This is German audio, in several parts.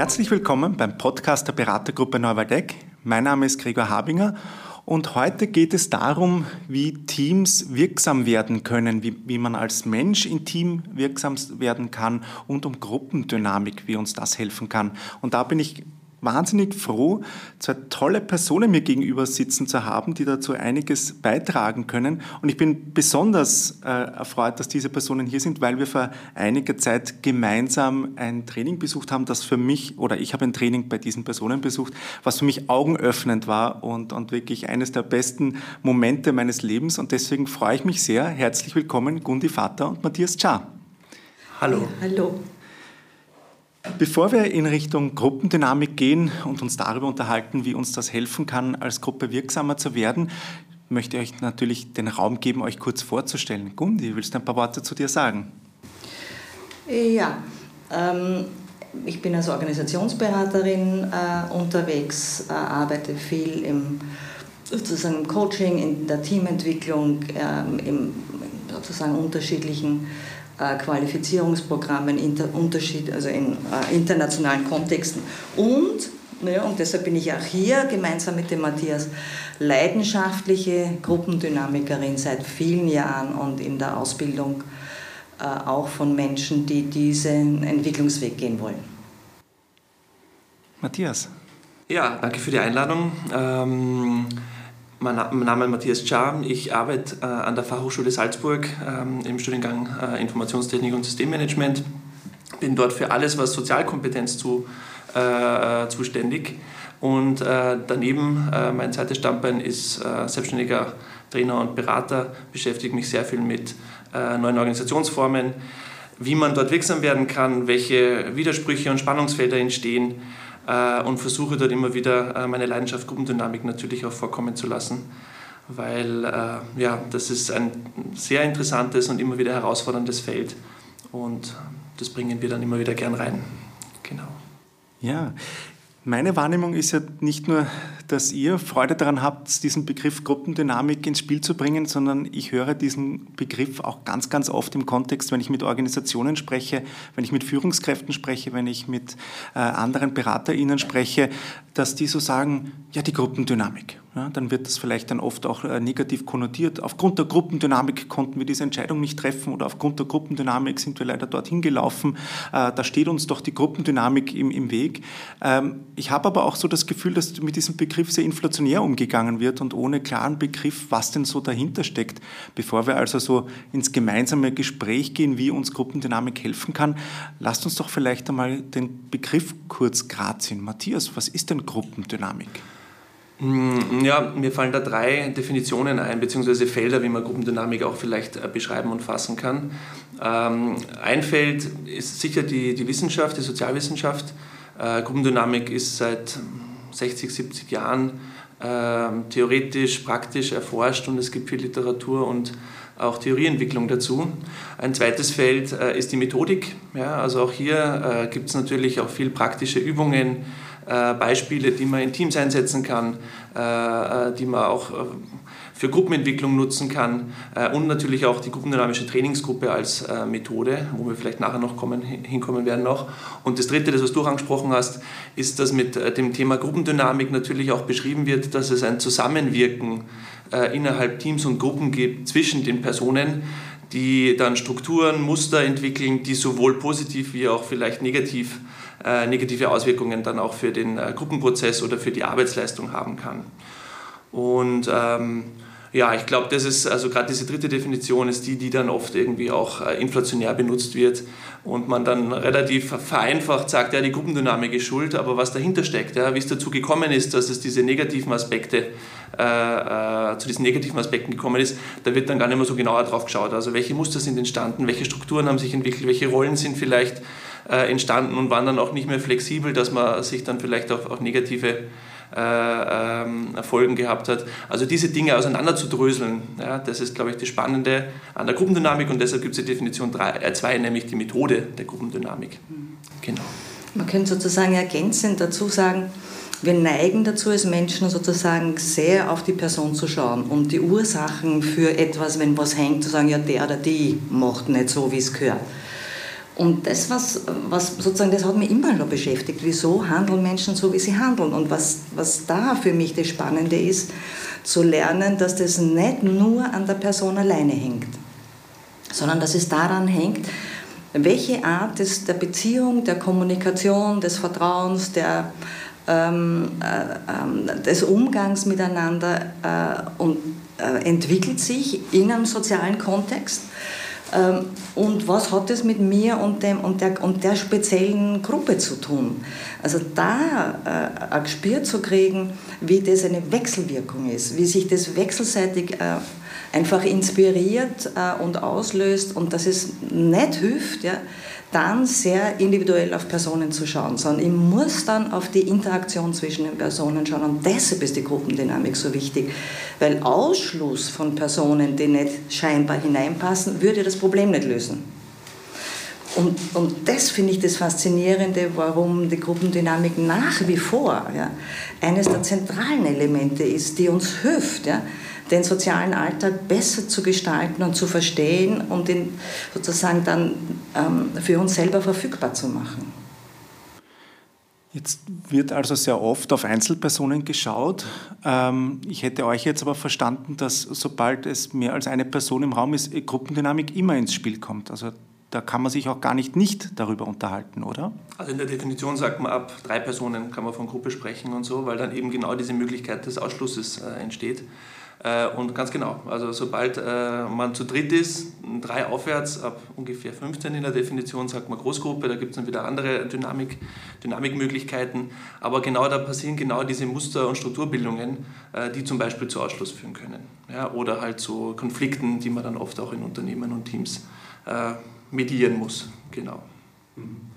Herzlich willkommen beim Podcast der Beratergruppe Neuwaldeck. Mein Name ist Gregor Habinger und heute geht es darum, wie Teams wirksam werden können, wie, wie man als Mensch in Team wirksam werden kann und um Gruppendynamik, wie uns das helfen kann. Und da bin ich wahnsinnig froh, zwei tolle Personen mir gegenüber sitzen zu haben, die dazu einiges beitragen können. Und ich bin besonders äh, erfreut, dass diese Personen hier sind, weil wir vor einiger Zeit gemeinsam ein Training besucht haben, das für mich, oder ich habe ein Training bei diesen Personen besucht, was für mich augenöffnend war und, und wirklich eines der besten Momente meines Lebens. Und deswegen freue ich mich sehr. Herzlich willkommen, Gundi Vater und Matthias Cha. Hallo. hallo. Bevor wir in Richtung Gruppendynamik gehen und uns darüber unterhalten, wie uns das helfen kann, als Gruppe wirksamer zu werden, möchte ich euch natürlich den Raum geben, euch kurz vorzustellen. Gundi, willst du ein paar Worte zu dir sagen? Ja, ähm, ich bin als Organisationsberaterin äh, unterwegs, äh, arbeite viel im sozusagen Coaching, in der Teamentwicklung, äh, im sozusagen unterschiedlichen äh, Qualifizierungsprogrammen inter, Unterschied, also in äh, internationalen Kontexten. Und, naja, und deshalb bin ich auch hier gemeinsam mit dem Matthias leidenschaftliche Gruppendynamikerin seit vielen Jahren und in der Ausbildung äh, auch von Menschen, die diesen Entwicklungsweg gehen wollen. Matthias. Ja, danke für die Einladung. Ähm, mein Name ist Matthias Czar. Ich arbeite äh, an der Fachhochschule Salzburg ähm, im Studiengang äh, Informationstechnik und Systemmanagement. Bin dort für alles, was Sozialkompetenz zu, äh, zuständig. Und äh, daneben, äh, mein zweites Standbein ist äh, selbstständiger Trainer und Berater, beschäftige mich sehr viel mit neuen Organisationsformen, wie man dort wirksam werden kann, welche Widersprüche und Spannungsfelder entstehen und versuche dort immer wieder äh, meine Leidenschaft Gruppendynamik natürlich auch vorkommen zu lassen, weil äh, ja, das ist ein sehr interessantes und immer wieder herausforderndes Feld und das bringen wir dann immer wieder gern rein. Genau. Ja, meine Wahrnehmung ist ja nicht nur, dass ihr Freude daran habt, diesen Begriff Gruppendynamik ins Spiel zu bringen, sondern ich höre diesen Begriff auch ganz, ganz oft im Kontext, wenn ich mit Organisationen spreche, wenn ich mit Führungskräften spreche, wenn ich mit äh, anderen BeraterInnen spreche, dass die so sagen, ja, die Gruppendynamik. Ja, dann wird das vielleicht dann oft auch äh, negativ konnotiert. Aufgrund der Gruppendynamik konnten wir diese Entscheidung nicht treffen oder aufgrund der Gruppendynamik sind wir leider dorthin gelaufen. Äh, da steht uns doch die Gruppendynamik im, im Weg. Ähm, ich habe aber auch so das Gefühl, dass mit diesem Begriff sehr inflationär umgegangen wird und ohne klaren Begriff, was denn so dahinter steckt. Bevor wir also so ins gemeinsame Gespräch gehen, wie uns Gruppendynamik helfen kann, lasst uns doch vielleicht einmal den Begriff kurz grazieren. Matthias, was ist denn Gruppendynamik? Mm, ja, mir fallen da drei Definitionen ein, beziehungsweise Felder, wie man Gruppendynamik auch vielleicht äh, beschreiben und fassen kann. Ähm, ein Feld ist sicher die, die Wissenschaft, die Sozialwissenschaft. Äh, Gruppendynamik ist seit 60, 70 Jahren äh, theoretisch, praktisch erforscht und es gibt viel Literatur und auch Theorieentwicklung dazu. Ein zweites Feld äh, ist die Methodik. Ja, also auch hier gibt es natürlich auch viel praktische Übungen, äh, Beispiele, die man in Teams einsetzen kann, äh, äh, die man auch für Gruppenentwicklung nutzen kann und natürlich auch die gruppendynamische Trainingsgruppe als Methode, wo wir vielleicht nachher noch kommen, hinkommen werden noch. Und das Dritte, das was du angesprochen hast, ist, dass mit dem Thema Gruppendynamik natürlich auch beschrieben wird, dass es ein Zusammenwirken innerhalb Teams und Gruppen gibt zwischen den Personen, die dann Strukturen, Muster entwickeln, die sowohl positiv wie auch vielleicht negativ äh, negative Auswirkungen dann auch für den äh, Gruppenprozess oder für die Arbeitsleistung haben kann. Und ähm, ja, ich glaube, das ist, also gerade diese dritte Definition ist die, die dann oft irgendwie auch äh, inflationär benutzt wird und man dann relativ vereinfacht sagt, ja, die Gruppendynamik ist schuld, aber was dahinter steckt, ja, wie es dazu gekommen ist, dass es diese negativen Aspekte, äh, äh, zu diesen negativen Aspekten gekommen ist, da wird dann gar nicht mehr so genauer drauf geschaut. Also welche Muster sind entstanden, welche Strukturen haben sich entwickelt, welche Rollen sind vielleicht äh, entstanden und waren dann auch nicht mehr flexibel, dass man sich dann vielleicht auch, auch negative äh, ähm, Folgen gehabt hat. Also diese Dinge auseinanderzudröseln, ja, das ist, glaube ich, das Spannende an der Gruppendynamik und deshalb gibt es die Definition 2, äh, nämlich die Methode der Gruppendynamik. Genau. Man könnte sozusagen ergänzend dazu sagen, wir neigen dazu als Menschen sozusagen sehr auf die Person zu schauen und die Ursachen für etwas, wenn was hängt, zu sagen, ja, der oder die macht nicht so, wie es gehört. Und das, was, was sozusagen, das hat mich immer noch beschäftigt. Wieso handeln Menschen so, wie sie handeln? Und was, was da für mich das Spannende ist, zu lernen, dass das nicht nur an der Person alleine hängt, sondern dass es daran hängt, welche Art des, der Beziehung, der Kommunikation, des Vertrauens, der, ähm, äh, äh, des Umgangs miteinander äh, und, äh, entwickelt sich in einem sozialen Kontext ähm, und was hat es mit mir und, dem, und, der, und der speziellen Gruppe zu tun? Also da äh, ein Gespür zu kriegen, wie das eine Wechselwirkung ist, wie sich das wechselseitig äh, einfach inspiriert äh, und auslöst und dass es nicht hilft, ja, dann sehr individuell auf Personen zu schauen, sondern ich muss dann auf die Interaktion zwischen den Personen schauen und deshalb ist die Gruppendynamik so wichtig, weil Ausschluss von Personen, die nicht scheinbar hineinpassen, würde das Problem nicht lösen. Und, und das finde ich das Faszinierende, warum die Gruppendynamik nach wie vor ja, eines der zentralen Elemente ist, die uns hilft, ja, den sozialen Alltag besser zu gestalten und zu verstehen und ihn sozusagen dann für uns selber verfügbar zu machen. Jetzt wird also sehr oft auf Einzelpersonen geschaut. Ähm, ich hätte euch jetzt aber verstanden, dass sobald es mehr als eine Person im Raum ist, Gruppendynamik immer ins Spiel kommt. Also da kann man sich auch gar nicht nicht darüber unterhalten, oder? Also in der Definition sagt man, ab drei Personen kann man von Gruppe sprechen und so, weil dann eben genau diese Möglichkeit des Ausschlusses äh, entsteht. Äh, und ganz genau, also sobald äh, man zu dritt ist, drei aufwärts, ab ungefähr 15 in der Definition sagt man Großgruppe, da gibt es dann wieder andere Dynamik, Dynamikmöglichkeiten. Aber genau da passieren genau diese Muster- und Strukturbildungen, äh, die zum Beispiel zu Ausschluss führen können. Ja, oder halt zu Konflikten, die man dann oft auch in Unternehmen und Teams medieren muss. Genau. Mhm.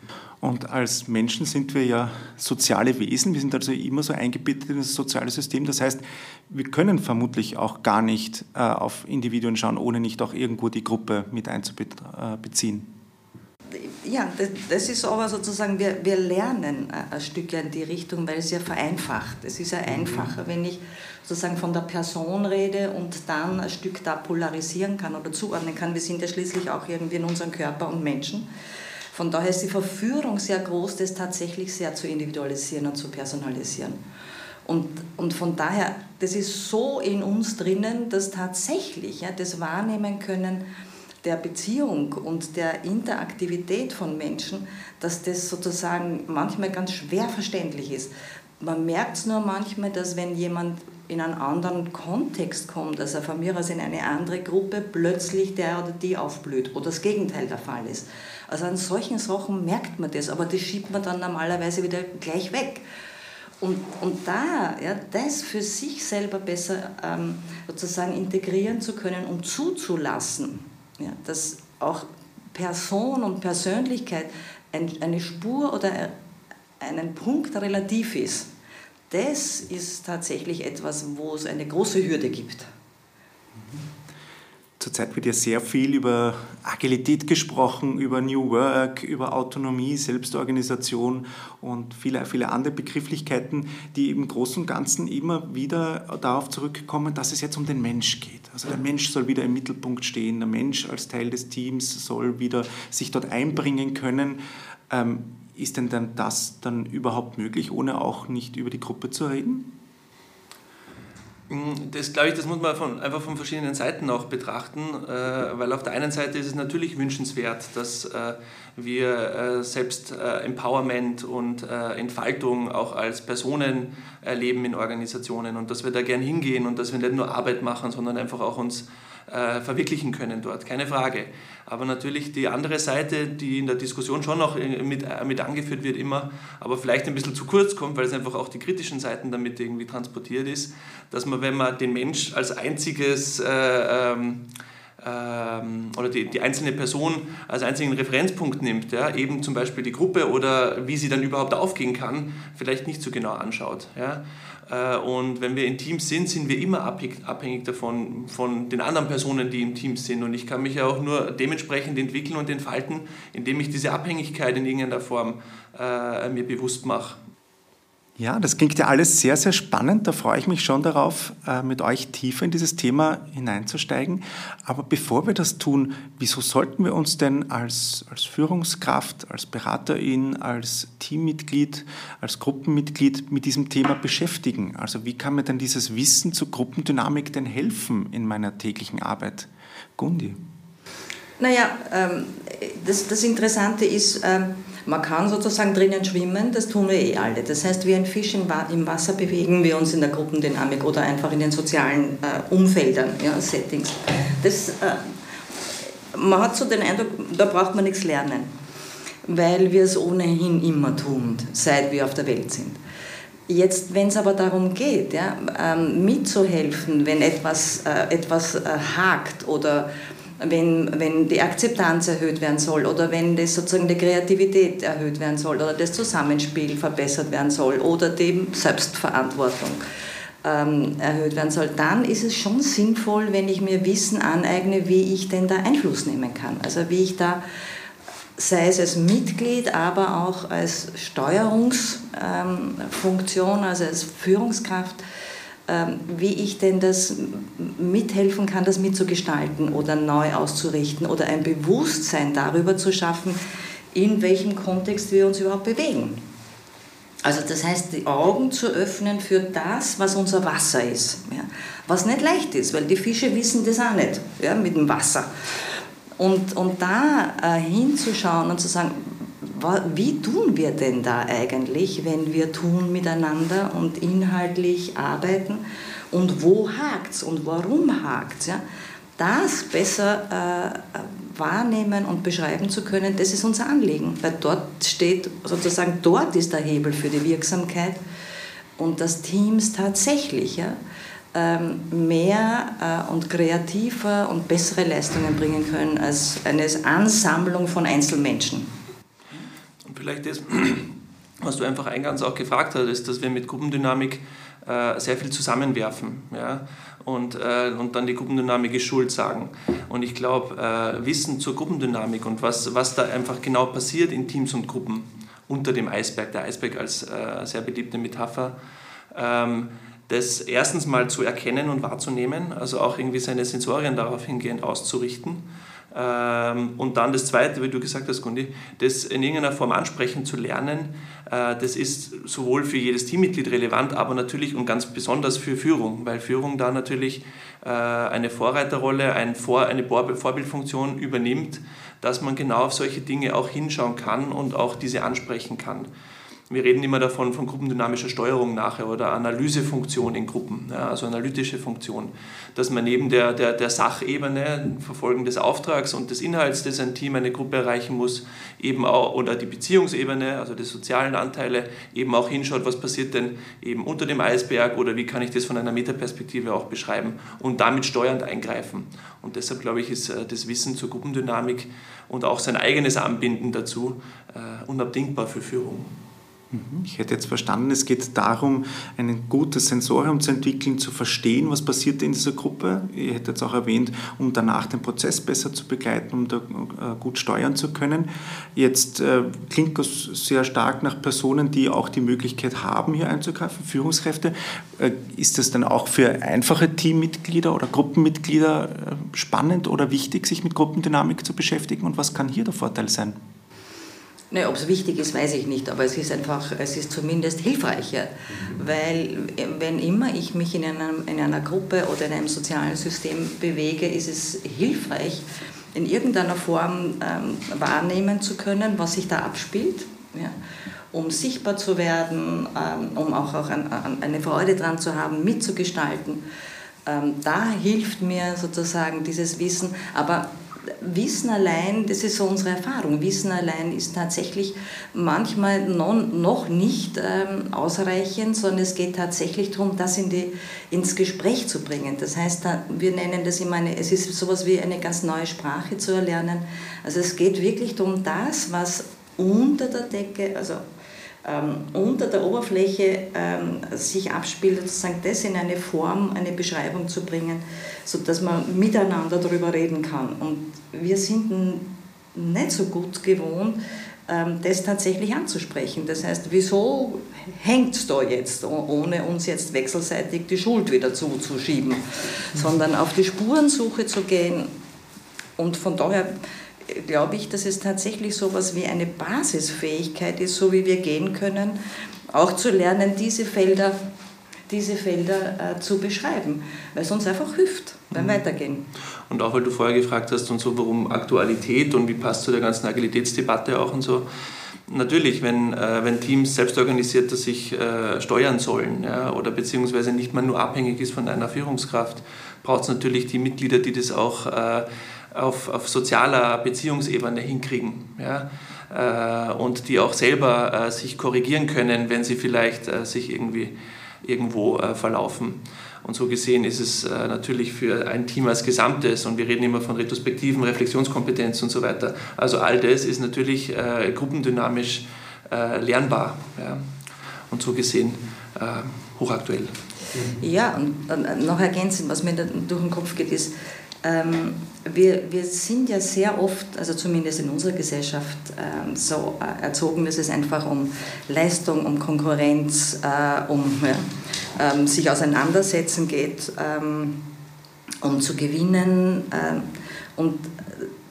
Und als Menschen sind wir ja soziale Wesen. Wir sind also immer so eingebettet in das soziale System. Das heißt, wir können vermutlich auch gar nicht äh, auf Individuen schauen, ohne nicht auch irgendwo die Gruppe mit einzubeziehen. Ja, das ist aber sozusagen, wir, wir lernen ein Stück in die Richtung, weil es ja vereinfacht. Es ist ja mhm. einfacher, wenn ich sozusagen von der Person rede und dann ein Stück da polarisieren kann oder zuordnen kann. Wir sind ja schließlich auch irgendwie in unserem Körper und Menschen. Von daher ist die Verführung sehr groß, das tatsächlich sehr zu individualisieren und zu personalisieren. Und, und von daher, das ist so in uns drinnen, dass tatsächlich ja, das Wahrnehmen können der Beziehung und der Interaktivität von Menschen, dass das sozusagen manchmal ganz schwer verständlich ist. Man merkt es nur manchmal, dass wenn jemand in einen anderen Kontext kommt, also von mir aus in eine andere Gruppe, plötzlich der oder die aufblüht oder das Gegenteil der Fall ist. Also an solchen Sachen merkt man das, aber das schiebt man dann normalerweise wieder gleich weg. Und, und da, ja, das für sich selber besser ähm, sozusagen integrieren zu können und zuzulassen, ja, dass auch Person und Persönlichkeit ein, eine Spur oder einen Punkt relativ ist, das ist tatsächlich etwas, wo es eine große Hürde gibt. Zurzeit wird ja sehr viel über Agilität gesprochen, über New Work, über Autonomie, Selbstorganisation und viele, viele andere Begrifflichkeiten, die im Großen und Ganzen immer wieder darauf zurückkommen, dass es jetzt um den Mensch geht. Also der Mensch soll wieder im Mittelpunkt stehen, der Mensch als Teil des Teams soll wieder sich dort einbringen können. Ähm, ist denn dann das dann überhaupt möglich, ohne auch nicht über die Gruppe zu reden? Das glaube ich, das muss man von, einfach von verschiedenen Seiten auch betrachten, äh, weil auf der einen Seite ist es natürlich wünschenswert, dass äh, wir äh, selbst äh, Empowerment und äh, Entfaltung auch als Personen erleben in Organisationen und dass wir da gern hingehen und dass wir nicht nur Arbeit machen, sondern einfach auch uns äh, verwirklichen können dort, keine Frage. Aber natürlich die andere Seite, die in der Diskussion schon noch mit, mit angeführt wird immer, aber vielleicht ein bisschen zu kurz kommt, weil es einfach auch die kritischen Seiten damit irgendwie transportiert ist, dass man, wenn man den Mensch als einziges äh, ähm, ähm, oder die, die einzelne Person als einzigen Referenzpunkt nimmt, ja, eben zum Beispiel die Gruppe oder wie sie dann überhaupt aufgehen kann, vielleicht nicht so genau anschaut. Ja. Äh, und wenn wir in Teams sind, sind wir immer abhängig davon, von den anderen Personen, die im Team sind. Und ich kann mich ja auch nur dementsprechend entwickeln und entfalten, indem ich diese Abhängigkeit in irgendeiner Form äh, mir bewusst mache. Ja, das klingt ja alles sehr, sehr spannend. Da freue ich mich schon darauf, äh, mit euch tiefer in dieses Thema hineinzusteigen. Aber bevor wir das tun, wieso sollten wir uns denn als, als Führungskraft, als Beraterin, als Teammitglied, als Gruppenmitglied mit diesem Thema beschäftigen? Also wie kann mir denn dieses Wissen zur Gruppendynamik denn helfen in meiner täglichen Arbeit? Gundi. Naja, ähm, das, das Interessante ist, ähm, man kann sozusagen drinnen schwimmen, das tun wir eh alle. Das heißt, wie ein Fisch im Wasser bewegen wir uns in der Gruppendynamik oder einfach in den sozialen äh, Umfeldern, ja, Settings. Das, äh, man hat so den Eindruck, da braucht man nichts lernen, weil wir es ohnehin immer tun, seit wir auf der Welt sind. Jetzt, wenn es aber darum geht, ja, ähm, mitzuhelfen, wenn etwas, äh, etwas äh, hakt oder wenn, wenn die Akzeptanz erhöht werden soll oder wenn das sozusagen die Kreativität erhöht werden soll oder das Zusammenspiel verbessert werden soll oder die Selbstverantwortung ähm, erhöht werden soll, dann ist es schon sinnvoll, wenn ich mir Wissen aneigne, wie ich denn da Einfluss nehmen kann. Also wie ich da, sei es als Mitglied, aber auch als Steuerungsfunktion, ähm, also als Führungskraft, wie ich denn das mithelfen kann, das mitzugestalten oder neu auszurichten oder ein Bewusstsein darüber zu schaffen, in welchem Kontext wir uns überhaupt bewegen. Also das heißt, die Augen zu öffnen für das, was unser Wasser ist. Ja. Was nicht leicht ist, weil die Fische wissen das auch nicht ja, mit dem Wasser. Und, und da äh, hinzuschauen und zu sagen, wie tun wir denn da eigentlich, wenn wir tun miteinander und inhaltlich arbeiten und wo hakt es und warum hakt es? Ja? Das besser äh, wahrnehmen und beschreiben zu können, das ist unser Anliegen, weil dort steht sozusagen, dort ist der Hebel für die Wirksamkeit und dass Teams tatsächlich ja, ähm, mehr äh, und kreativer und bessere Leistungen bringen können als eine Ansammlung von Einzelmenschen vielleicht das, was du einfach eingangs auch gefragt hast, dass wir mit Gruppendynamik äh, sehr viel zusammenwerfen ja? und, äh, und dann die Gruppendynamik ist schuld sagen. Und ich glaube, äh, Wissen zur Gruppendynamik und was, was da einfach genau passiert in Teams und Gruppen unter dem Eisberg, der Eisberg als äh, sehr beliebte Metapher, ähm, das erstens mal zu erkennen und wahrzunehmen, also auch irgendwie seine Sensorien darauf hingehend auszurichten und dann das Zweite, wie du gesagt hast, Gundi, das in irgendeiner Form ansprechen zu lernen, äh, das ist sowohl für jedes Teammitglied relevant, aber natürlich und ganz besonders für Führung, weil Führung da natürlich äh, eine Vorreiterrolle, eine Vorbildfunktion übernimmt, dass man genau auf solche Dinge auch hinschauen kann und auch diese ansprechen kann wir reden immer davon von gruppendynamischer Steuerung nachher oder Analysefunktion in Gruppen, ja, also analytische Funktion, dass man neben der, der, der Sachebene, Verfolgen des Auftrags und des Inhalts, das ein Team, eine Gruppe erreichen muss, eben auch, oder die Beziehungsebene, also die sozialen Anteile, eben auch hinschaut, was passiert denn eben unter dem Eisberg oder wie kann ich das von einer Metaperspektive auch beschreiben und damit steuernd eingreifen. Und deshalb glaube ich, ist äh, das Wissen zur Gruppendynamik und auch sein eigenes Anbinden dazu äh, unabdingbar für Führung. Mhm. Ich hätte jetzt verstanden, es geht darum, ein gutes Sensorium zu entwickeln, zu verstehen, was passiert in dieser Gruppe. Ihr hättet jetzt auch erwähnt, um danach den Prozess besser zu begleiten, um da äh, gut steuern zu können. Jetzt äh, klingt das sehr stark nach Personen, die auch die Möglichkeit haben, hier einzugreifen, Führungskräfte. Äh, ist das dann auch für einfache Teammitglieder oder Gruppenmitglieder spannend oder wichtig, sich mit Gruppendynamik zu beschäftigen und was kann hier der Vorteil sein? Ne, Ob es wichtig ist, weiß ich nicht, aber es ist einfach, es ist zumindest hilfreicher, weil wenn immer ich mich in, einem, in einer Gruppe oder in einem sozialen System bewege, ist es hilfreich, in irgendeiner Form ähm, wahrnehmen zu können, was sich da abspielt, ja, um sichtbar zu werden, ähm, um auch, auch ein, eine Freude daran zu haben, mitzugestalten. Ähm, da hilft mir sozusagen dieses Wissen, aber Wissen allein, das ist so unsere Erfahrung, Wissen allein ist tatsächlich manchmal noch nicht ähm, ausreichend, sondern es geht tatsächlich darum, das in die, ins Gespräch zu bringen. Das heißt, wir nennen das immer, eine, es ist sowas wie eine ganz neue Sprache zu erlernen. Also es geht wirklich darum, das, was unter der Decke, also ähm, unter der Oberfläche ähm, sich abspielt, sozusagen das in eine Form, eine Beschreibung zu bringen, sodass man miteinander darüber reden kann. Und wir sind nicht so gut gewohnt, ähm, das tatsächlich anzusprechen. Das heißt, wieso hängt es da jetzt, ohne uns jetzt wechselseitig die Schuld wieder zuzuschieben, sondern auf die Spurensuche zu gehen. Und von daher glaube ich, dass es tatsächlich so etwas wie eine Basisfähigkeit ist, so wie wir gehen können, auch zu lernen, diese Felder, diese Felder äh, zu beschreiben, weil es uns einfach hilft beim mhm. Weitergehen. Und auch weil du vorher gefragt hast und so, warum Aktualität und wie passt zu der ganzen Agilitätsdebatte auch und so. Natürlich, wenn, äh, wenn Teams selbstorganisierter sich äh, steuern sollen ja, oder beziehungsweise nicht mal nur abhängig ist von einer Führungskraft, braucht es natürlich die Mitglieder, die das auch äh, auf, auf sozialer Beziehungsebene hinkriegen. Ja? Äh, und die auch selber äh, sich korrigieren können, wenn sie vielleicht äh, sich irgendwie irgendwo verlaufen. Und so gesehen ist es natürlich für ein Team als Gesamtes, und wir reden immer von Retrospektiven, Reflexionskompetenz und so weiter. Also all das ist natürlich gruppendynamisch lernbar. Und so gesehen hochaktuell. Ja, und noch ergänzend, was mir durch den Kopf geht, ist, ähm, wir, wir sind ja sehr oft, also zumindest in unserer Gesellschaft, ähm, so äh, erzogen, dass es einfach um Leistung, um Konkurrenz, äh, um ja, ähm, sich auseinandersetzen geht, ähm, um zu gewinnen. Und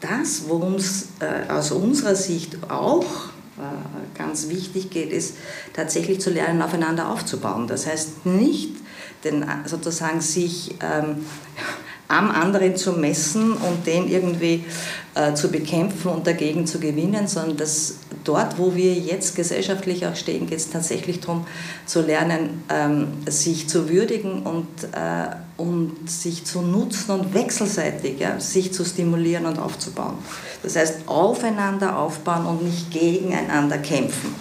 das, worum es äh, aus unserer Sicht auch ganz wichtig geht, ist tatsächlich zu lernen, aufeinander aufzubauen. Das heißt nicht, den, sozusagen sich ähm, am anderen zu messen und den irgendwie äh, zu bekämpfen und dagegen zu gewinnen, sondern dass dort, wo wir jetzt gesellschaftlich auch stehen, geht es tatsächlich darum zu lernen, ähm, sich zu würdigen und, äh, und sich zu nutzen und wechselseitig ja, sich zu stimulieren und aufzubauen. Das heißt, aufeinander aufbauen und nicht gegeneinander kämpfen.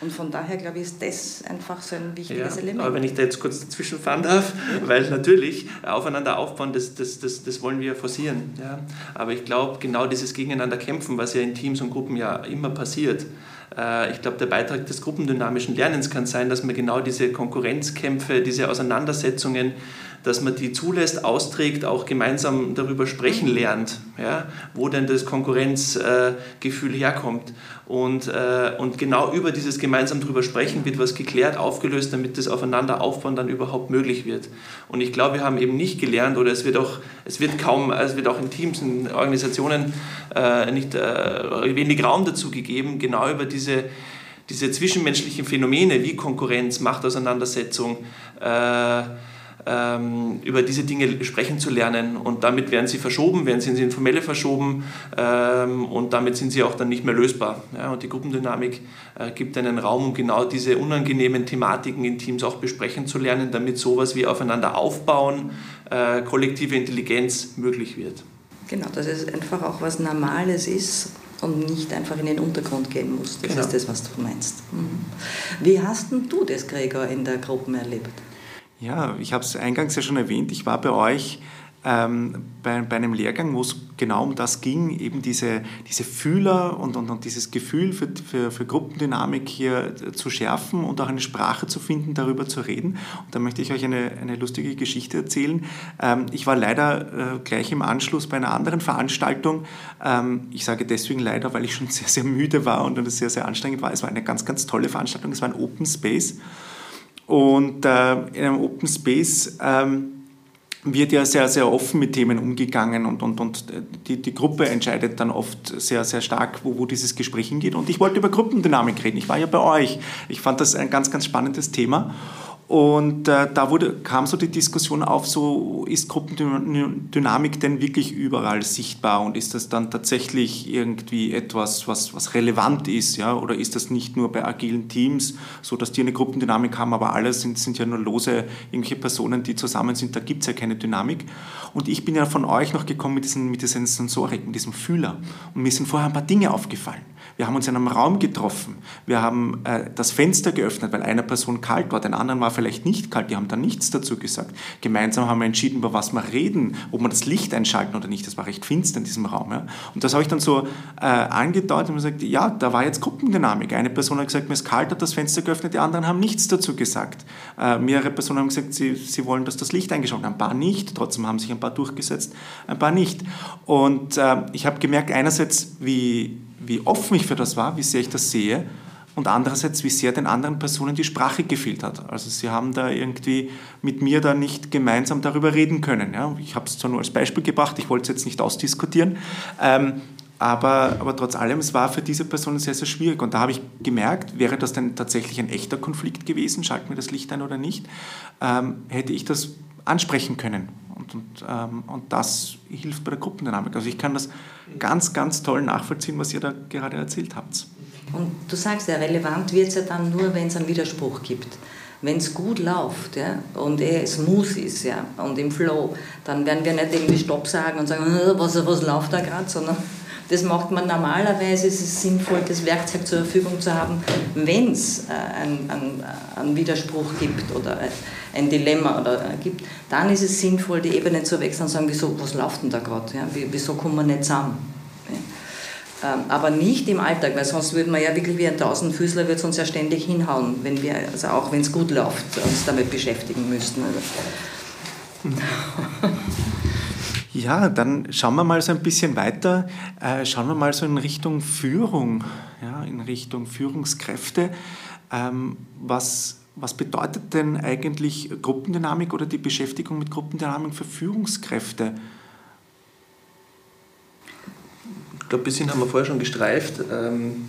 Und von daher, glaube ich, ist das einfach so ein wichtiges ja, Element. Aber wenn ich da jetzt kurz dazwischen fahren darf, weil natürlich aufeinander aufbauen, das, das, das, das wollen wir forcieren. Ja. Aber ich glaube, genau dieses Gegeneinander kämpfen, was ja in Teams und Gruppen ja immer passiert, äh, ich glaube, der Beitrag des gruppendynamischen Lernens kann sein, dass man genau diese Konkurrenzkämpfe, diese Auseinandersetzungen, dass man die zulässt, austrägt, auch gemeinsam darüber sprechen lernt, ja, wo denn das Konkurrenzgefühl herkommt. Und, äh, und genau über dieses gemeinsam darüber sprechen wird was geklärt, aufgelöst, damit das Aufeinander aufbauen dann überhaupt möglich wird. Und ich glaube, wir haben eben nicht gelernt oder es wird auch, es wird kaum, es wird auch in Teams, in Organisationen äh, nicht äh, wenig Raum dazu gegeben, genau über diese diese zwischenmenschlichen Phänomene wie Konkurrenz, Machtauseinandersetzung, äh, ähm, über diese Dinge sprechen zu lernen. Und damit werden sie verschoben, werden sie ins Informelle verschoben ähm, und damit sind sie auch dann nicht mehr lösbar. Ja, und die Gruppendynamik äh, gibt einen Raum, um genau diese unangenehmen Thematiken in Teams auch besprechen zu lernen, damit sowas wie aufeinander aufbauen, äh, kollektive Intelligenz möglich wird. Genau, dass es einfach auch was Normales ist und nicht einfach in den Untergrund gehen muss. Das genau. ist das, was du meinst. Mhm. Wie hast denn du das, Gregor, in der Gruppe erlebt? Ja, ich habe es eingangs ja schon erwähnt, ich war bei euch ähm, bei, bei, einem Lehrgang, wo es genau um das ging, eben diese, diese Fühler und, und, und dieses Gefühl für, für, für, Gruppendynamik hier zu schärfen und auch eine Sprache zu finden, darüber zu reden. Und da möchte ich euch eine, eine lustige Geschichte erzählen. Ähm, ich war leider äh, gleich im Anschluss bei einer anderen Veranstaltung. Ähm, ich sage deswegen leider, weil ich schon sehr, sehr müde war und es sehr, sehr anstrengend war. Es war eine ganz, ganz tolle Veranstaltung. Es war ein Open Space. Und äh, in einem Open Space ähm, wird ja sehr, sehr offen mit Themen umgegangen und, und, und die, die Gruppe entscheidet dann oft sehr, sehr stark, wo, wo dieses Gespräch hingeht. Und ich wollte über Gruppendynamik reden. Ich war ja bei euch. Ich fand das ein ganz, ganz spannendes Thema. Und äh, da wurde, kam so die Diskussion auf, so ist Gruppendynamik denn wirklich überall sichtbar und ist das dann tatsächlich irgendwie etwas, was, was relevant ist, ja? oder ist das nicht nur bei agilen Teams, so dass die eine Gruppendynamik haben, aber alle sind, sind ja nur lose irgendwelche Personen, die zusammen sind, da gibt es ja keine Dynamik. Und ich bin ja von euch noch gekommen mit diesen, mit diesen Sensorik, mit diesem Fühler und mir sind vorher ein paar Dinge aufgefallen. Wir haben uns in einem Raum getroffen. Wir haben äh, das Fenster geöffnet, weil einer Person kalt war, den anderen war vielleicht nicht kalt. Die haben dann nichts dazu gesagt. Gemeinsam haben wir entschieden, über was wir reden, ob wir das Licht einschalten oder nicht. Das war recht finster in diesem Raum. Ja. Und das habe ich dann so äh, angedeutet und gesagt, ja, da war jetzt Gruppendynamik. Eine Person hat gesagt, mir ist kalt, hat das Fenster geöffnet, die anderen haben nichts dazu gesagt. Äh, mehrere Personen haben gesagt, sie, sie wollen, dass das Licht eingeschaltet wird. Ein paar nicht, trotzdem haben sich ein paar durchgesetzt, ein paar nicht. Und äh, ich habe gemerkt, einerseits, wie wie offen ich für das war, wie sehr ich das sehe und andererseits, wie sehr den anderen Personen die Sprache gefehlt hat. Also sie haben da irgendwie mit mir da nicht gemeinsam darüber reden können. Ja. Ich habe es zwar nur als Beispiel gebracht, ich wollte es jetzt nicht ausdiskutieren, ähm, aber, aber trotz allem, es war für diese Person sehr, sehr schwierig. Und da habe ich gemerkt, wäre das denn tatsächlich ein echter Konflikt gewesen, schalten wir das Licht ein oder nicht, ähm, hätte ich das ansprechen können. Und, und, ähm, und das hilft bei der Gruppendynamik. Also ich kann das ganz, ganz toll nachvollziehen, was ihr da gerade erzählt habt. Und du sagst ja, relevant wird es ja dann nur, wenn es einen Widerspruch gibt. Wenn es gut läuft ja, und er smooth ist ja, und im Flow, dann werden wir nicht irgendwie Stopp sagen und sagen, äh, was, was läuft da gerade, sondern das macht man normalerweise, ist es sinnvoll, das Werkzeug zur Verfügung zu haben, wenn es äh, einen, einen, einen Widerspruch gibt oder ein Dilemma oder äh, gibt, dann ist es sinnvoll, die Ebene zu wechseln und sagen, wieso, was läuft denn da gerade? Ja? Wieso kommen wir nicht zusammen? Ähm, aber nicht im Alltag, weil sonst würden wir ja wirklich wie ein Tausendfüßler, wird uns ja ständig hinhauen, wenn wir, also auch wenn es gut läuft, uns damit beschäftigen müssten. Ja, dann schauen wir mal so ein bisschen weiter. Äh, schauen wir mal so in Richtung Führung, ja, in Richtung Führungskräfte. Ähm, was, was bedeutet denn eigentlich Gruppendynamik oder die Beschäftigung mit Gruppendynamik für Führungskräfte? Ich glaube, ein bisschen haben wir vorher schon gestreift. Ähm,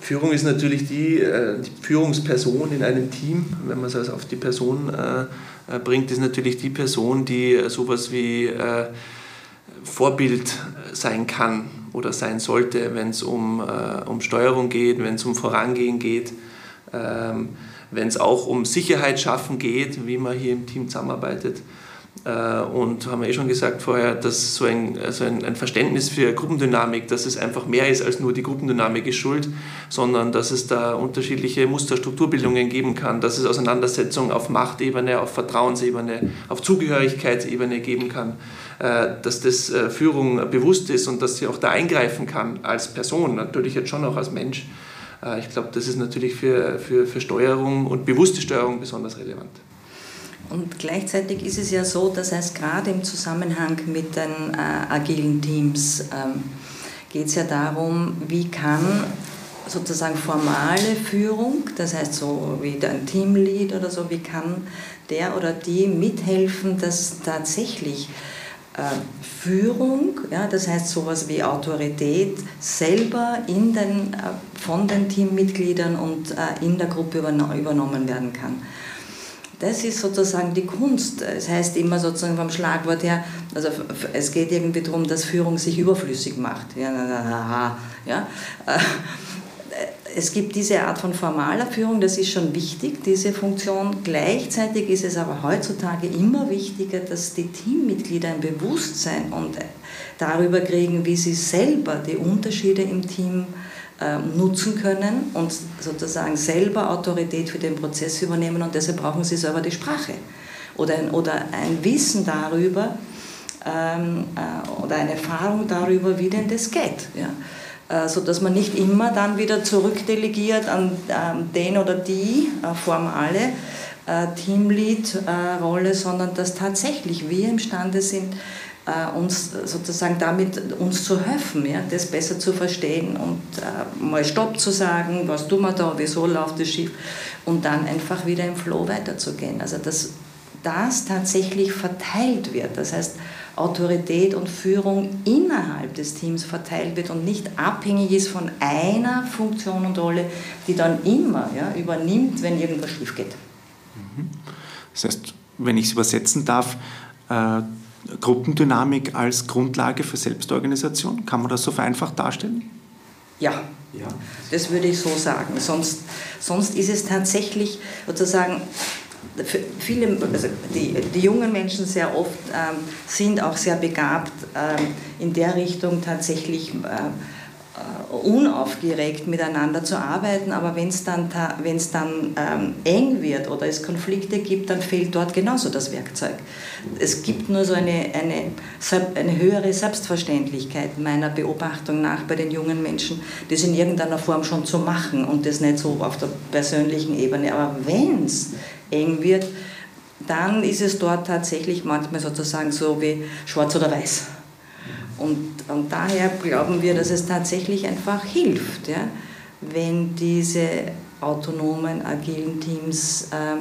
Führung ist natürlich die, äh, die, Führungsperson in einem Team. Wenn man es also auf die Person äh, äh, bringt, ist natürlich die Person, die sowas wie Vorbild sein kann oder sein sollte, wenn es um, um Steuerung geht, wenn es um Vorangehen geht, ähm, wenn es auch um Sicherheit schaffen geht, wie man hier im Team zusammenarbeitet. Äh, und haben wir eh schon gesagt vorher, dass so ein, also ein, Verständnis für Gruppendynamik, dass es einfach mehr ist als nur die Gruppendynamik ist schuld, sondern dass es da unterschiedliche Musterstrukturbildungen geben kann, dass es Auseinandersetzungen auf Machtebene, auf Vertrauensebene, auf Zugehörigkeitsebene geben kann, äh, dass das äh, Führung bewusst ist und dass sie auch da eingreifen kann als Person, natürlich jetzt schon auch als Mensch. Ich glaube, das ist natürlich für, für, für Steuerung und bewusste Steuerung besonders relevant. Und gleichzeitig ist es ja so, dass heißt, gerade im Zusammenhang mit den äh, agilen Teams ähm, geht es ja darum, wie kann sozusagen formale Führung, das heißt so wie ein Teamlead oder so, wie kann der oder die mithelfen, dass tatsächlich äh, Führung, ja, das heißt sowas wie Autorität, selber in den, äh, von den Teammitgliedern und äh, in der Gruppe übernommen werden kann. Das ist sozusagen die Kunst. Es heißt immer sozusagen vom Schlagwort her, also es geht irgendwie darum, dass Führung sich überflüssig macht. Ja, ja. Es gibt diese Art von formaler Führung, das ist schon wichtig, diese Funktion. Gleichzeitig ist es aber heutzutage immer wichtiger, dass die Teammitglieder ein Bewusstsein und darüber kriegen, wie sie selber die Unterschiede im Team äh, ähm, nutzen können und sozusagen selber Autorität für den Prozess übernehmen und deshalb brauchen sie selber die Sprache oder ein, oder ein Wissen darüber ähm, äh, oder eine Erfahrung darüber, wie denn das geht. Ja? Äh, sodass man nicht immer dann wieder zurückdelegiert an den oder die äh, formale äh, Teamlead-Rolle, sondern dass tatsächlich wir imstande sind, uns sozusagen damit uns zu helfen, ja, das besser zu verstehen und äh, mal Stopp zu sagen, was tun wir da, wieso läuft das schief und dann einfach wieder im Flow weiterzugehen. Also dass das tatsächlich verteilt wird, das heißt Autorität und Führung innerhalb des Teams verteilt wird und nicht abhängig ist von einer Funktion und Rolle, die dann immer ja, übernimmt, wenn irgendwas schief geht. Mhm. Das heißt, wenn ich es übersetzen darf, äh, Gruppendynamik als Grundlage für Selbstorganisation? Kann man das so vereinfacht darstellen? Ja, ja. das würde ich so sagen. Sonst, sonst ist es tatsächlich sozusagen, viele, also die, die jungen Menschen sehr oft ähm, sind auch sehr begabt ähm, in der Richtung tatsächlich. Äh, äh, unaufgeregt miteinander zu arbeiten, aber wenn es dann, wenn's dann ähm, eng wird oder es Konflikte gibt, dann fehlt dort genauso das Werkzeug. Es gibt nur so eine, eine, eine höhere Selbstverständlichkeit meiner Beobachtung nach bei den jungen Menschen, das in irgendeiner Form schon zu machen und das nicht so auf der persönlichen Ebene. Aber wenn es eng wird, dann ist es dort tatsächlich manchmal sozusagen so wie schwarz oder weiß Und, und daher glauben wir, dass es tatsächlich einfach hilft, ja, wenn diese autonomen, agilen Teams äh,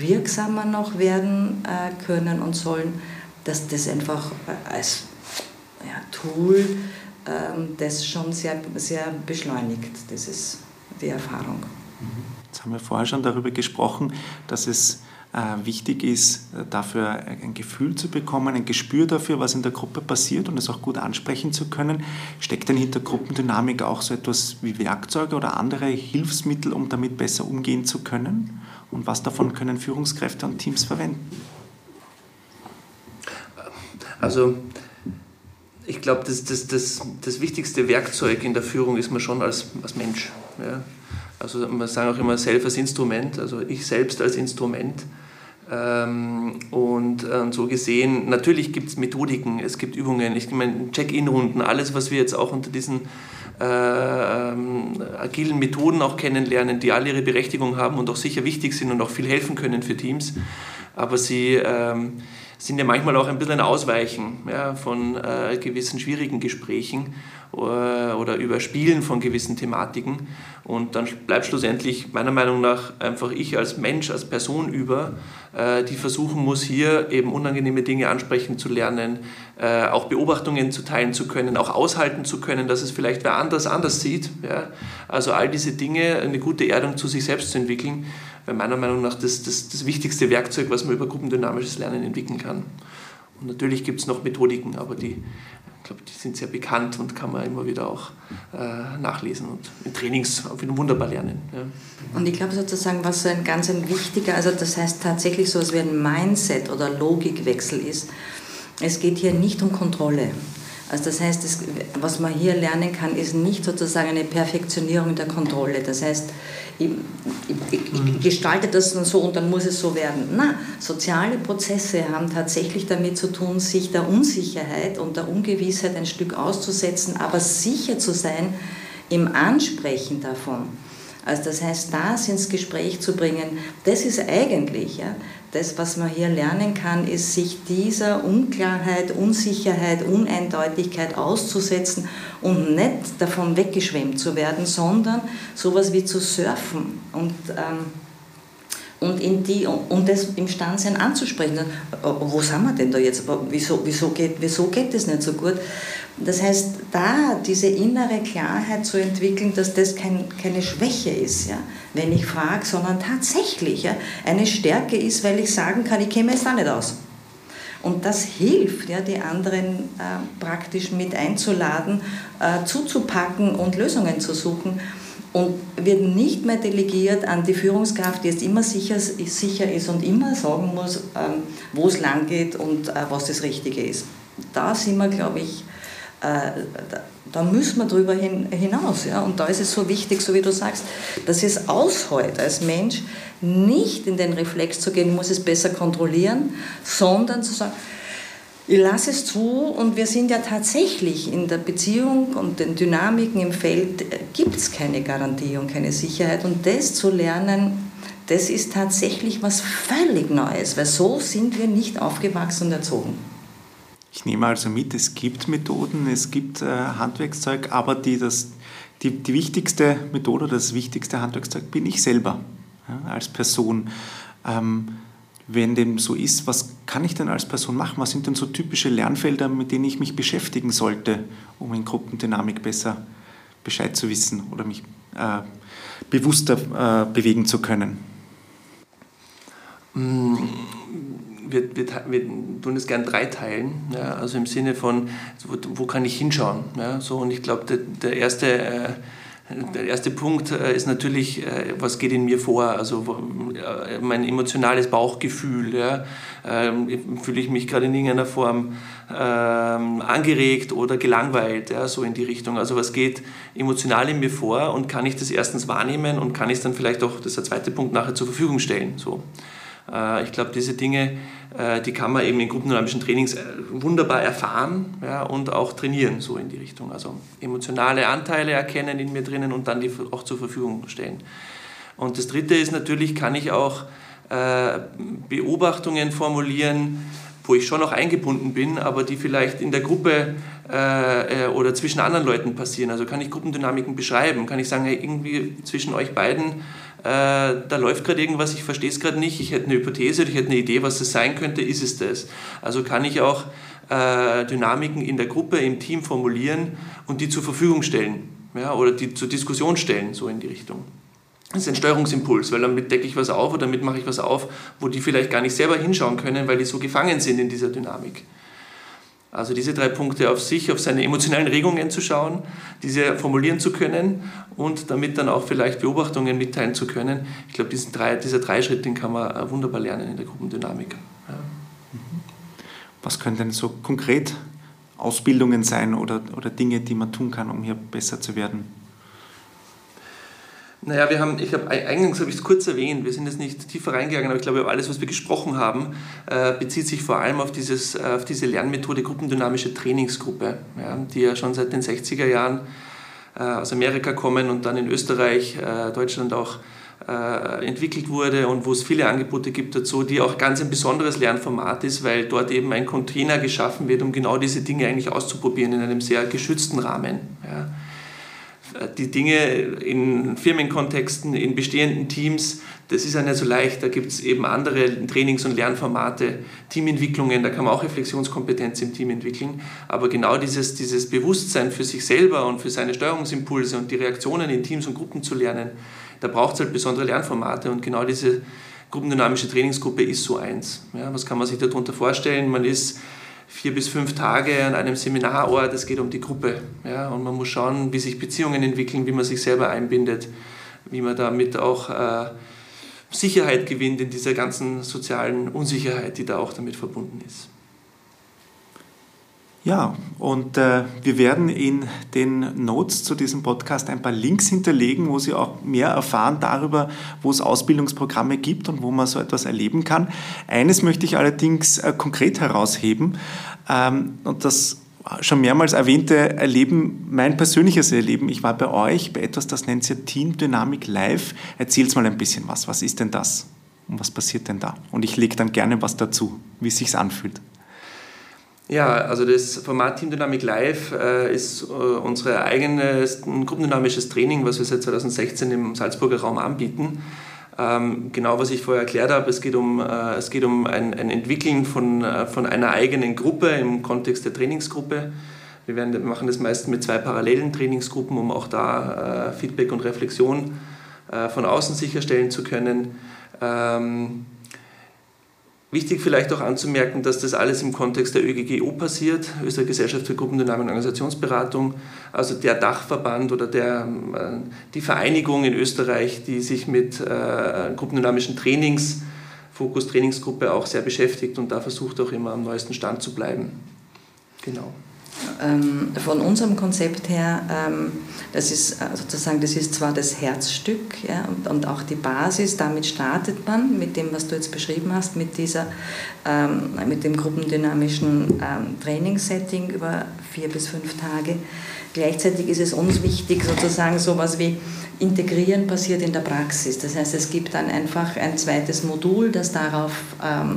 wirksamer noch werden äh, können und sollen, dass das einfach als ja, Tool äh, das schon sehr, sehr beschleunigt. Das ist die Erfahrung. Jetzt haben wir vorher schon darüber gesprochen, dass es äh, wichtig ist, äh, dafür ein Gefühl zu bekommen, ein Gespür dafür, was in der Gruppe passiert und es auch gut ansprechen zu können. Steckt denn hinter Gruppendynamik auch so etwas wie Werkzeuge oder andere Hilfsmittel, um damit besser umgehen zu können? Und was davon können Führungskräfte und Teams verwenden? Also ich glaube, das, das, das, das wichtigste Werkzeug in der Führung ist man schon als, als Mensch. Ja? Also man sagt auch immer self als Instrument, also ich selbst als Instrument. Ähm, und, und, so gesehen, natürlich gibt es Methodiken, es gibt Übungen, ich meine Check-in-Runden, alles, was wir jetzt auch unter diesen äh, agilen Methoden auch kennenlernen, die alle ihre Berechtigung haben und auch sicher wichtig sind und auch viel helfen können für Teams. Aber sie ähm, sind ja manchmal auch ein bisschen ein Ausweichen ja, von äh, gewissen schwierigen Gesprächen oder Überspielen von gewissen Thematiken. Und dann bleibt schlussendlich meiner Meinung nach einfach ich als Mensch, als Person über, äh, die versuchen muss, hier eben unangenehme Dinge ansprechen zu lernen, äh, auch Beobachtungen zu teilen zu können, auch aushalten zu können, dass es vielleicht wer anders anders sieht. Also all diese Dinge, eine gute Erdung zu sich selbst zu entwickeln, wäre meiner Meinung nach das, das, das wichtigste Werkzeug, was man über gruppendynamisches Lernen entwickeln kann. Und natürlich gibt es noch Methodiken, aber die glaube, die sind sehr bekannt und kann man immer wieder auch äh, nachlesen und in Trainings auch wieder wunderbar lernen. Ja. Und ich glaube sozusagen, was so ein ganz ein wichtiger, also das heißt tatsächlich so, als wie ein Mindset oder Logikwechsel ist, es geht hier nicht um Kontrolle. Also das heißt, das, was man hier lernen kann, ist nicht sozusagen eine Perfektionierung der Kontrolle. Das heißt, ich, ich, ich mhm. gestalte das dann so und dann muss es so werden. Na, soziale Prozesse haben tatsächlich damit zu tun, sich der Unsicherheit und der Ungewissheit ein Stück auszusetzen, aber sicher zu sein im Ansprechen davon. Also das heißt, das ins Gespräch zu bringen, das ist eigentlich ja, das, was man hier lernen kann, ist, sich dieser Unklarheit, Unsicherheit, Uneindeutigkeit auszusetzen und nicht davon weggeschwemmt zu werden, sondern sowas wie zu surfen und, ähm, und, in die, und das imstand sein anzusprechen. Wo sind wir denn da jetzt? Wieso, wieso, geht, wieso geht das nicht so gut? Das heißt, da diese innere Klarheit zu entwickeln, dass das kein, keine Schwäche ist, ja, wenn ich frage, sondern tatsächlich ja, eine Stärke ist, weil ich sagen kann, ich käme jetzt da nicht aus. Und das hilft, ja, die anderen äh, praktisch mit einzuladen, äh, zuzupacken und Lösungen zu suchen. Und wird nicht mehr delegiert an die Führungskraft, die jetzt immer sicher, sicher ist und immer sagen muss, ähm, wo es lang geht und äh, was das Richtige ist. Da sind wir, glaube ich, da müssen wir drüber hinaus. Ja? Und da ist es so wichtig, so wie du sagst, dass es aushält als Mensch, nicht in den Reflex zu gehen, ich muss es besser kontrollieren, sondern zu sagen, ich lasse es zu und wir sind ja tatsächlich in der Beziehung und den Dynamiken im Feld, äh, gibt es keine Garantie und keine Sicherheit. Und das zu lernen, das ist tatsächlich was völlig Neues, weil so sind wir nicht aufgewachsen und erzogen. Ich nehme also mit, es gibt Methoden, es gibt äh, Handwerkszeug, aber die, das, die, die wichtigste Methode, das wichtigste Handwerkszeug bin ich selber ja, als Person. Ähm, wenn dem so ist, was kann ich denn als Person machen? Was sind denn so typische Lernfelder, mit denen ich mich beschäftigen sollte, um in Gruppendynamik besser Bescheid zu wissen oder mich äh, bewusster äh, bewegen zu können? Wir, wir, wir tun es gern dreiteilen, ja, also im Sinne von, wo, wo kann ich hinschauen? Ja, so, und ich glaube, der, der, erste, äh, der erste Punkt äh, ist natürlich, äh, was geht in mir vor? Also mein emotionales Bauchgefühl. Ja, ähm, fühle ich mich gerade in irgendeiner Form ähm, angeregt oder gelangweilt, ja, so in die Richtung. Also was geht emotional in mir vor und kann ich das erstens wahrnehmen und kann ich es dann vielleicht auch, das ist der zweite Punkt, nachher zur Verfügung stellen. So. Äh, ich glaube, diese Dinge, äh, die kann man eben in gruppendynamischen Trainings äh, wunderbar erfahren ja, und auch trainieren, so in die Richtung. Also emotionale Anteile erkennen in mir drinnen und dann die auch zur Verfügung stellen. Und das Dritte ist natürlich, kann ich auch Beobachtungen formulieren, wo ich schon noch eingebunden bin, aber die vielleicht in der Gruppe äh, oder zwischen anderen Leuten passieren? Also kann ich Gruppendynamiken beschreiben? Kann ich sagen, hey, irgendwie zwischen euch beiden, da läuft gerade irgendwas, ich verstehe es gerade nicht, ich hätte eine Hypothese oder ich hätte eine Idee, was das sein könnte, ist es das? Also kann ich auch äh, Dynamiken in der Gruppe, im Team formulieren und die zur Verfügung stellen ja, oder die zur Diskussion stellen, so in die Richtung. Das ist ein Steuerungsimpuls, weil damit decke ich was auf oder damit mache ich was auf, wo die vielleicht gar nicht selber hinschauen können, weil die so gefangen sind in dieser Dynamik. Also diese drei Punkte auf sich, auf seine emotionalen Regungen zu schauen, diese formulieren zu können und damit dann auch vielleicht Beobachtungen mitteilen zu können. Ich glaube, diesen drei, dieser drei Schritt, den kann man äh, wunderbar lernen in der Gruppendynamik. Ja. Was können denn so konkret Ausbildungen sein oder, oder Dinge, die man tun kann, um hier besser zu werden? Naja, wir haben, ich habe eingangs habe ich es kurz erwähnt, wir sind jetzt nicht tiefer reingegangen, aber ich glaube, alles, was wir gesprochen haben, äh, bezieht sich vor allem auf, dieses, äh, auf diese Lernmethode gruppendynamische Trainingsgruppe, ja, die ja schon seit den 60er Jahren äh, aus Amerika kommen und dann in Österreich, Deutschland auch entwickelt wurde und wo es viele Angebote gibt dazu, die auch ganz ein besonderes Lernformat ist, weil dort eben ein Container geschaffen wird, um genau diese Dinge eigentlich auszuprobieren in einem sehr geschützten Rahmen. Ja die Dinge in Firmenkontexten, in bestehenden Teams, das ist ja nicht so leicht. Da gibt es eben andere Trainings- und Lernformate, Teamentwicklungen, da kann man auch Reflexionskompetenz im Team entwickeln. Aber genau dieses, dieses Bewusstsein für sich selber und für seine Steuerungsimpulse und die Reaktionen in Teams und Gruppen zu lernen, da braucht es halt besondere Lernformate und genau diese gruppendynamische Trainingsgruppe ist so eins. Ja, was kann man sich darunter vorstellen? Man ist vier bis fünf Tage an einem Seminarort, es geht um die Gruppe. Ja, und man muss schauen, wie sich Beziehungen entwickeln, wie man sich selber einbindet, wie man damit auch äh, Sicherheit gewinnt in dieser ganzen sozialen Unsicherheit, die da auch damit verbunden ist. Ja, und äh, wir werden in den Notes zu diesem Podcast ein paar Links hinterlegen, wo Sie auch mehr erfahren darüber, wo es Ausbildungsprogramme gibt und wo man so etwas erleben kann. Eines möchte ich allerdings äh, konkret herausheben ähm, und das schon mehrmals erwähnte Erleben, mein persönliches Erleben. Ich war bei euch bei etwas, das nennt sich Team Dynamic Live. Erzähl's mal ein bisschen was. Was ist denn das? Und was passiert denn da? Und ich lege dann gerne was dazu, wie es sich anfühlt. Ja, also das Format Team Dynamic Live äh, ist äh, unser eigenes gruppendynamisches Training, was wir seit 2016 im Salzburger Raum anbieten. Ähm, genau, was ich vorher erklärt habe, es geht um, äh, es geht um ein, ein Entwickeln von, äh, von einer eigenen Gruppe im Kontext der Trainingsgruppe. Wir, werden, wir machen das meist mit zwei parallelen Trainingsgruppen, um auch da äh, Feedback und Reflexion äh, von außen sicherstellen zu können. Ähm, Wichtig vielleicht auch anzumerken, dass das alles im Kontext der ÖGGO passiert, Österreichische Gesellschaft für Gruppendynamik und Organisationsberatung, also der Dachverband oder der, äh, die Vereinigung in Österreich, die sich mit äh, gruppendynamischen Trainings, Fokus Trainingsgruppe auch sehr beschäftigt und da versucht auch immer am neuesten Stand zu bleiben. Genau. Ähm, von unserem Konzept her, ähm, das ist äh, sozusagen, das ist zwar das Herzstück ja, und, auch die Basis, damit startet man mit dem, was du jetzt beschrieben hast, mit, dieser, ähm, mit dem gruppendynamischen Trainingssetting über vier bis fünf Tage. Gleichzeitig ist es uns wichtig, sozusagen sowas wie Integrieren passiert in der Praxis. Das heißt, es gibt dann einfach ein zweites Modul, das darauf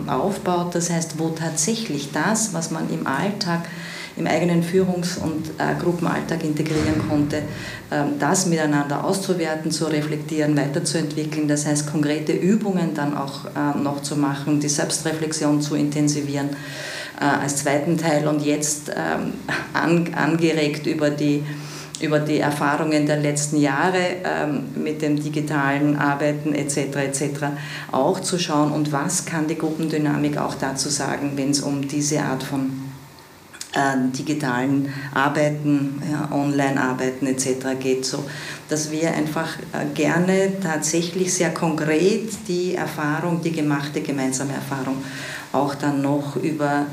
aufbaut. Das heißt, wo tatsächlich das, was man im Alltag im eigenen Führungs- und äh, Gruppenalltag integrieren konnte, ähm, das miteinander auszuwerten, zu reflektieren, weiterzuentwickeln. Das heißt, konkrete Übungen dann auch äh, noch zu machen, die Selbstreflexion zu intensivieren äh, als zweiten Teil und jetzt ähm, an, angeregt über die über die Erfahrungen der letzten Jahre ähm, mit dem digitalen Arbeiten etc. etc. auch zu schauen und was kann die Gruppendynamik auch dazu sagen, wenn es um diese Art von äh, digitalen Arbeiten, ja, Online-Arbeiten etc. geht, so dass wir einfach äh, gerne tatsächlich sehr konkret die Erfahrung, die gemachte gemeinsame Erfahrung auch dann noch über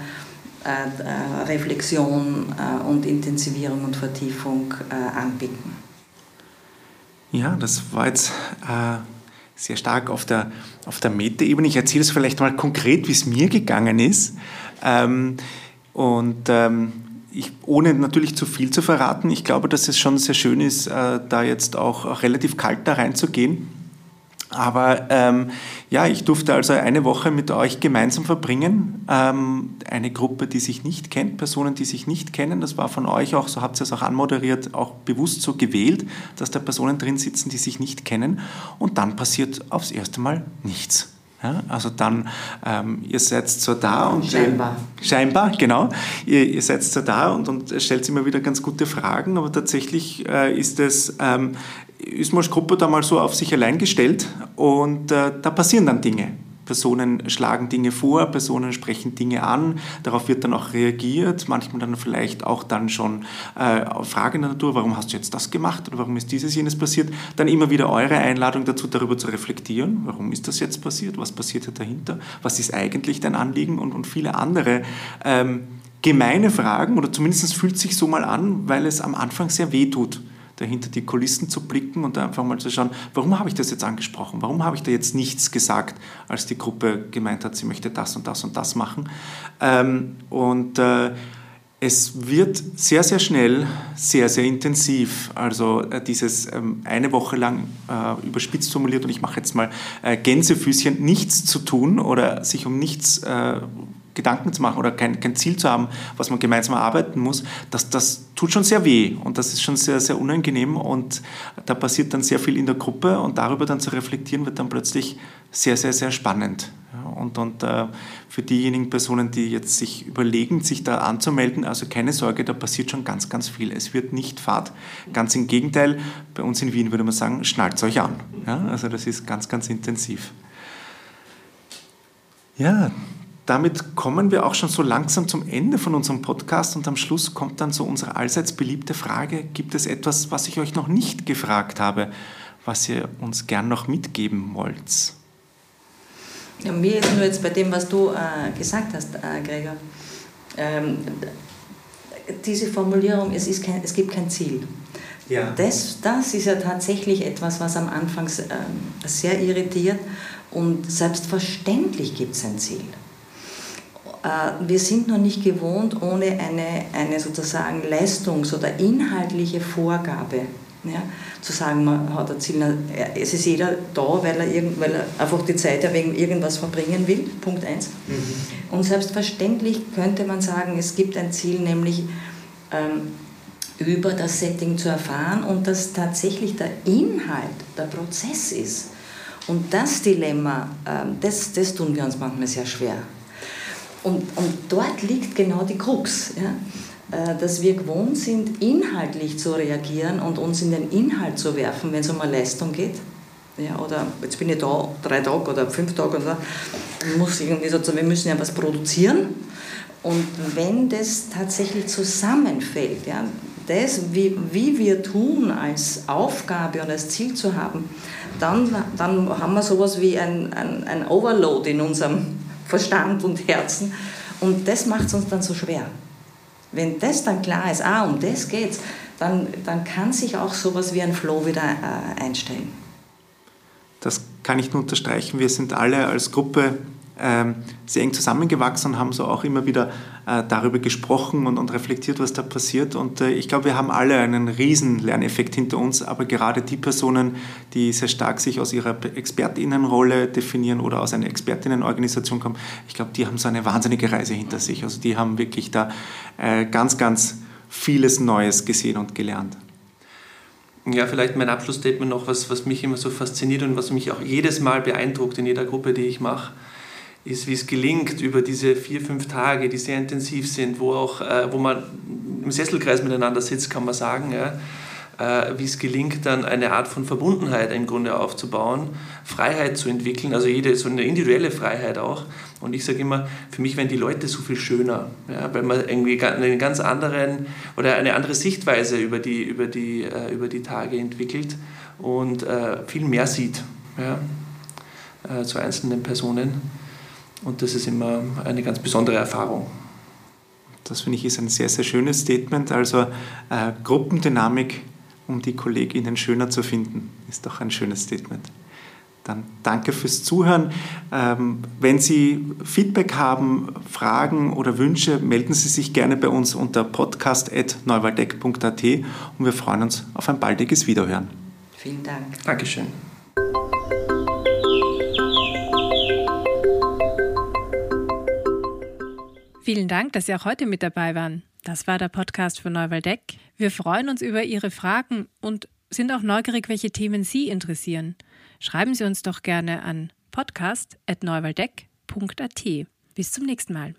äh, äh Reflexion äh, und Intensivierung und Vertiefung anbieten. Ja, das war jetzt sehr stark auf der, auf der Metaebene. Ich erzähle es vielleicht mal konkret, wie es mir gegangen ist. Ähm, und ähm, ich, ohne natürlich zu viel zu verraten, ich glaube, dass es schon sehr schön ist, äh, da jetzt auch, auch relativ kalt da reinzugehen. Aber ähm, ja, ich durfte also eine Woche mit euch gemeinsam verbringen. Ähm, eine Gruppe, die sich nicht kennt, Personen, die sich nicht kennen. Das war von euch auch, so habt ihr es auch anmoderiert, auch bewusst so gewählt, dass da Personen drin sitzen, die sich nicht kennen. Und dann passiert aufs erste Mal nichts. Ja, also dann, ähm, ihr seid so da und... Scheinbar. Äh, scheinbar, genau. Ihr, ihr seid so da und, und stellt immer wieder ganz gute Fragen, aber tatsächlich äh, ist es, ähm, ist man als Gruppe da mal so auf sich allein gestellt und äh, da passieren dann Dinge. Personen schlagen Dinge vor, Personen sprechen Dinge an, darauf wird dann auch reagiert, manchmal dann vielleicht auch dann schon äh, Fragen der Natur, warum hast du jetzt das gemacht oder warum ist dieses, jenes passiert, dann immer wieder eure Einladung dazu, darüber zu reflektieren, warum ist das jetzt passiert, was passiert dahinter, was ist eigentlich dein Anliegen? Und, und viele andere ähm, gemeine Fragen oder zumindest fühlt sich so mal an, weil es am Anfang sehr weh tut dahinter die Kulissen zu blicken und einfach mal zu schauen, warum habe ich das jetzt angesprochen? Warum habe ich da jetzt nichts gesagt, als die Gruppe gemeint hat, sie möchte das und das und das machen? Ähm, und äh, es wird sehr, sehr schnell, sehr, sehr intensiv. Also äh, dieses ähm, eine Woche lang äh, überspitzt formuliert und ich mache jetzt mal äh, Gänsefüßchen, nichts zu tun oder sich um nichts äh, Gedanken zu machen oder kein, kein Ziel zu haben, was man gemeinsam erarbeiten muss, das, das tut schon sehr weh und das ist schon sehr, sehr unangenehm und da passiert dann sehr viel in der Gruppe und darüber dann zu reflektieren wird dann plötzlich sehr, sehr, sehr spannend. Und und äh, für diejenigen Personen, die jetzt sich überlegen, sich da anzumelden, also keine Sorge, da passiert schon ganz, ganz viel. Es wird nicht fad. Ganz im Gegenteil, bei uns in Wien würde man sagen, schnallt euch an. Ja, also das ist ganz, ganz intensiv. Ja, damit kommen wir auch schon so langsam zum Ende von unserem Podcast und am Schluss kommt dann so unsere allseits beliebte Frage, gibt es etwas, was ich euch noch nicht gefragt habe, was ihr uns gern noch mitgeben wollt? Ja, mir ist nur jetzt bei dem, was du äh, gesagt hast, äh, Gregor, ähm, diese Formulierung, es, ist kein, es gibt kein Ziel. Ja. Das, das ist ja tatsächlich etwas, was am Anfang äh, sehr irritiert und selbstverständlich gibt es ein Ziel. Äh, wir sind noch nicht gewohnt, ohne eine, eine sozusagen Leistungs- oder inhaltliche Vorgabe ja, zu sagen, man hat ein Ziel. Es ist jeder da, weil er, irgend, weil er einfach die Zeit wegen irgendwas verbringen will, Punkt 1. Mhm. Und selbstverständlich könnte man sagen, es gibt ein Ziel, nämlich ähm, über das Setting zu erfahren und dass tatsächlich der Inhalt der Prozess ist. Und das Dilemma, ähm, das, das tun wir uns manchmal sehr schwer. Und, und dort liegt genau die Krux, ja? Äh, dass wir gewohnt sind, inhaltlich zu reagieren und uns in den Inhalt zu werfen, wenn es um eine Leistung geht. Ja, oder jetzt bin ich da drei Tage oder fünf Tage so, muss irgendwie so, wir müssen ja was produzieren. Und wenn das tatsächlich zusammenfällt, ja, das, wie, wie wir tun, als Aufgabe und als Ziel zu haben, dann, dann haben wir sowas wie ein, ein, ein Overload in unserem Verstand und Herzen. Und das macht es uns dann so schwer. Wenn das dann klar ist, ah, um das geht's, dann, dann kann sich auch sowas wie ein Flow wieder äh, einstellen. Das kann ich nur unterstreichen. Wir sind alle als Gruppe sehr eng zusammengewachsen und haben so auch immer wieder äh, darüber gesprochen und, und, reflektiert, was da passiert. Und äh, ich glaube, wir haben alle einen riesen Lerneffekt hinter uns, aber gerade die Personen, die sehr stark sich aus ihrer Expertinnenrolle definieren oder aus einer Expertinnenorganisation kommen, ich glaube, die haben so eine wahnsinnige Reise hinter sich. Also die haben wirklich da äh, ganz, ganz vieles Neues gesehen und gelernt. Ja, vielleicht mein Abschlussstatement noch, was, was mich immer so fasziniert und was mich auch jedes Mal beeindruckt in jeder Gruppe, die ich mache ist, wie es gelingt über diese vier, fünf Tage, die sehr intensiv sind, wo, auch, äh, wo man im Sesselkreis miteinander sitzt, kann man sagen, ja, äh, wie es gelingt, dann eine Art von Verbundenheit im Grunde aufzubauen, Freiheit zu entwickeln, also jede, so eine individuelle Freiheit auch. Und ich sage immer, für mich werden die Leute so viel schöner, ja, weil man irgendwie einen ganz anderen oder eine andere Sichtweise über die, über die, äh, über die Tage entwickelt und äh, viel mehr sieht ja, äh, zu einzelnen Personen. Und das ist immer eine ganz besondere Erfahrung. Das finde ich ist ein sehr, sehr schönes Statement. Also äh, Gruppendynamik, um die Kolleginnen schöner zu finden, ist doch ein schönes Statement. Dann danke fürs Zuhören. Ähm, wenn Sie Feedback haben, Fragen oder Wünsche, melden Sie sich gerne bei uns unter podcast.neuwaldeck.at und wir freuen uns auf ein baldiges Wiederhören. Vielen Dank. Dankeschön. Vielen Dank, dass Sie auch heute mit dabei waren. Das war der Podcast von Neuwaldeck. Wir freuen uns über Ihre Fragen und sind auch neugierig, welche Themen Sie interessieren. Schreiben Sie uns doch gerne an podcast.neuwaldeck.at. Bis zum nächsten Mal.